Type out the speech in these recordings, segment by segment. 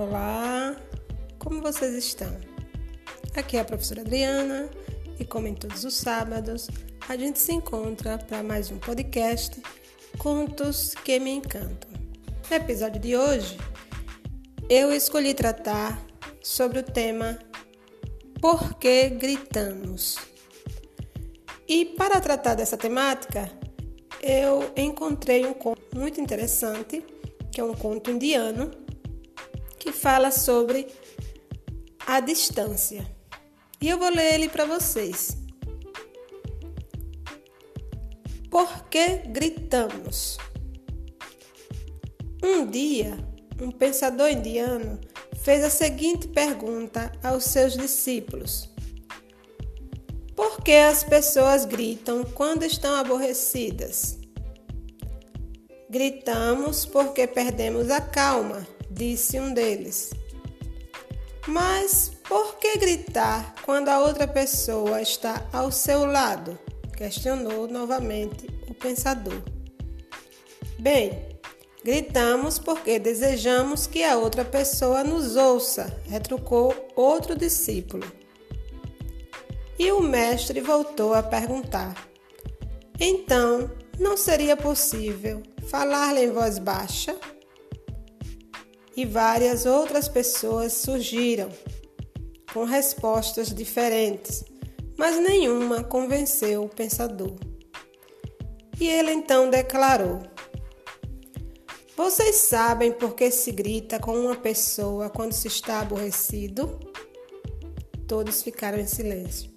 Olá, como vocês estão? Aqui é a professora Adriana e, como em todos os sábados, a gente se encontra para mais um podcast Contos que me encantam. No episódio de hoje, eu escolhi tratar sobre o tema Por que gritamos? E para tratar dessa temática, eu encontrei um conto muito interessante, que é um conto indiano que fala sobre a distância. E eu vou ler ele para vocês. Por que gritamos? Um dia, um pensador indiano fez a seguinte pergunta aos seus discípulos: Por que as pessoas gritam quando estão aborrecidas? Gritamos porque perdemos a calma disse um deles. Mas por que gritar quando a outra pessoa está ao seu lado? questionou novamente o pensador. Bem, gritamos porque desejamos que a outra pessoa nos ouça, retrucou outro discípulo. E o mestre voltou a perguntar: Então, não seria possível falar-lhe em voz baixa? E várias outras pessoas surgiram com respostas diferentes, mas nenhuma convenceu o pensador. E ele então declarou: Vocês sabem por que se grita com uma pessoa quando se está aborrecido? Todos ficaram em silêncio.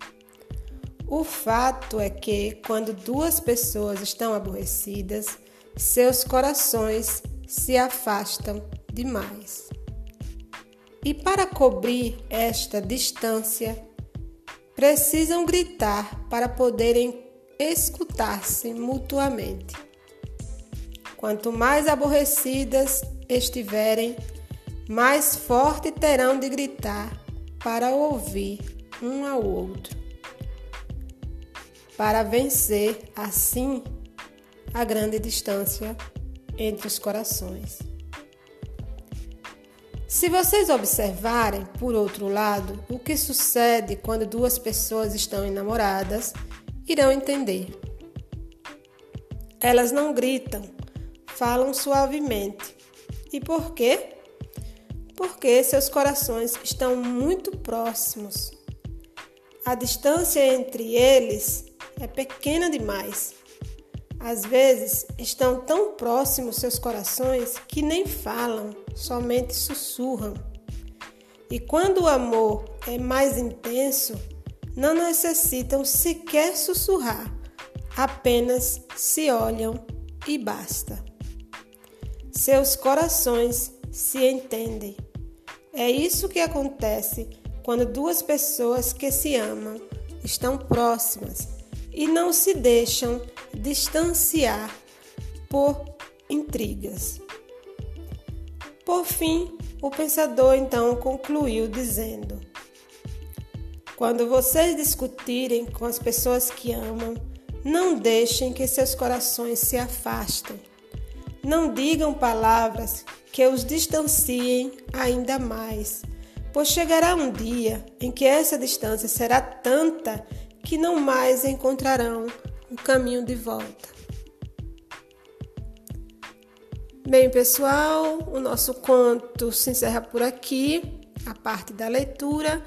O fato é que, quando duas pessoas estão aborrecidas, seus corações se afastam demais. E para cobrir esta distância, precisam gritar para poderem escutar-se mutuamente. Quanto mais aborrecidas estiverem, mais forte terão de gritar para ouvir um ao outro, para vencer assim a grande distância entre os corações. Se vocês observarem, por outro lado, o que sucede quando duas pessoas estão enamoradas, irão entender. Elas não gritam, falam suavemente. E por quê? Porque seus corações estão muito próximos. A distância entre eles é pequena demais. Às vezes estão tão próximos seus corações que nem falam, somente sussurram. E quando o amor é mais intenso, não necessitam sequer sussurrar, apenas se olham e basta. Seus corações se entendem. É isso que acontece quando duas pessoas que se amam estão próximas e não se deixam distanciar por intrigas. Por fim, o pensador então concluiu dizendo: Quando vocês discutirem com as pessoas que amam, não deixem que seus corações se afastem. Não digam palavras que os distanciem ainda mais, pois chegará um dia em que essa distância será tanta que não mais encontrarão o caminho de volta. Bem, pessoal, o nosso conto se encerra por aqui, a parte da leitura,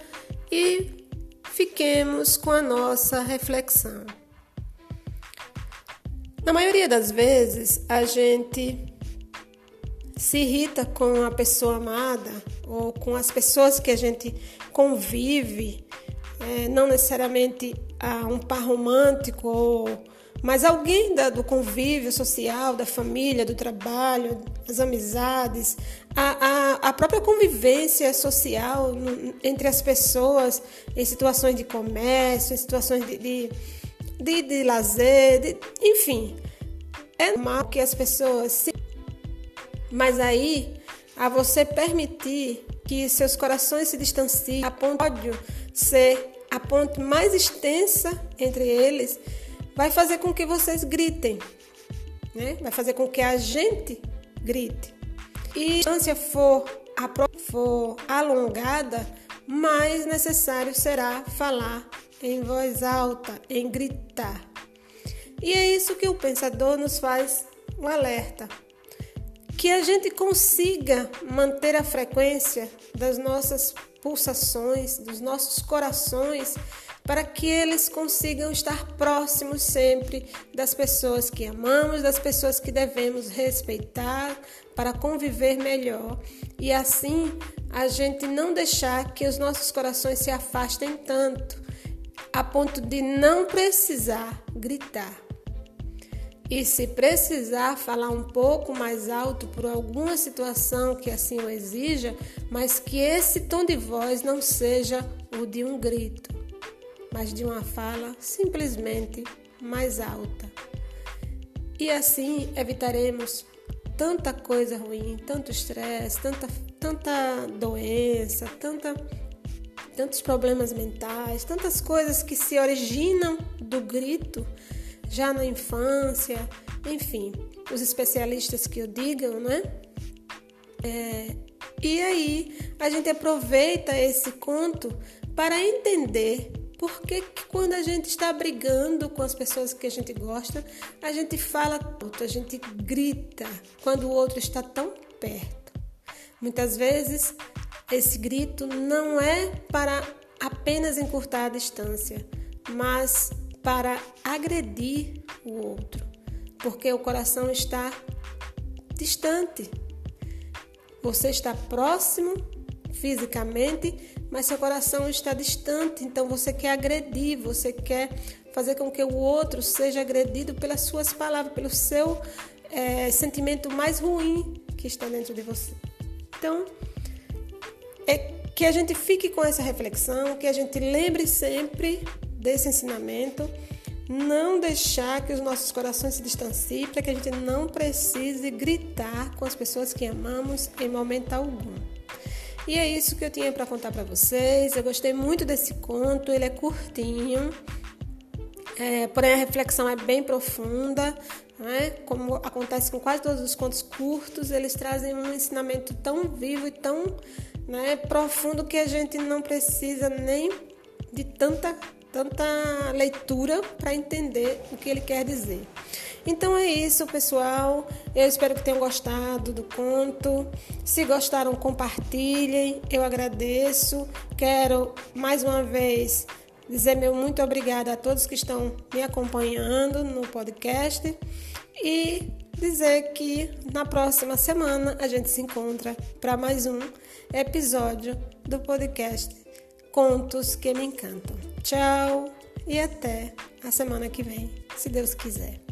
e fiquemos com a nossa reflexão. Na maioria das vezes, a gente se irrita com a pessoa amada ou com as pessoas que a gente convive, é, não necessariamente a um par romântico ou mas alguém da, do convívio social, da família, do trabalho, das amizades, a, a, a própria convivência social no, entre as pessoas em situações de comércio, em situações de, de, de, de lazer, de, enfim. É normal que as pessoas se. Mas aí, a você permitir que seus corações se distanciem, a ponto de ser a ponte mais extensa entre eles vai fazer com que vocês gritem, né? Vai fazer com que a gente grite. E se a distância for for alongada, mais necessário será falar em voz alta, em gritar. E é isso que o pensador nos faz um alerta. Que a gente consiga manter a frequência das nossas pulsações, dos nossos corações, para que eles consigam estar próximos sempre das pessoas que amamos, das pessoas que devemos respeitar, para conviver melhor e assim a gente não deixar que os nossos corações se afastem tanto a ponto de não precisar gritar. E se precisar falar um pouco mais alto por alguma situação que assim o exija, mas que esse tom de voz não seja o de um grito, mas de uma fala simplesmente mais alta. E assim evitaremos tanta coisa ruim, tanto estresse, tanta, tanta doença, tanta, tantos problemas mentais, tantas coisas que se originam do grito já na infância, enfim, os especialistas que o digam, né? É, e aí a gente aproveita esse conto para entender por que, quando a gente está brigando com as pessoas que a gente gosta, a gente fala tanto, a gente grita quando o outro está tão perto? Muitas vezes esse grito não é para apenas encurtar a distância, mas para agredir o outro, porque o coração está distante. Você está próximo fisicamente, mas seu coração está distante, então você quer agredir, você quer fazer com que o outro seja agredido pelas suas palavras, pelo seu é, sentimento mais ruim que está dentro de você. Então, é que a gente fique com essa reflexão, que a gente lembre sempre desse ensinamento, não deixar que os nossos corações se distanciem, para que a gente não precise gritar com as pessoas que amamos em momento algum. E é isso que eu tinha para contar para vocês. Eu gostei muito desse conto, ele é curtinho, é, porém a reflexão é bem profunda. Né? Como acontece com quase todos os contos curtos, eles trazem um ensinamento tão vivo e tão né, profundo que a gente não precisa nem de tanta, tanta leitura para entender o que ele quer dizer. Então é isso, pessoal. Eu espero que tenham gostado do conto. Se gostaram, compartilhem. Eu agradeço. Quero mais uma vez dizer meu muito obrigada a todos que estão me acompanhando no podcast e dizer que na próxima semana a gente se encontra para mais um episódio do podcast Contos que me encantam. Tchau e até a semana que vem, se Deus quiser.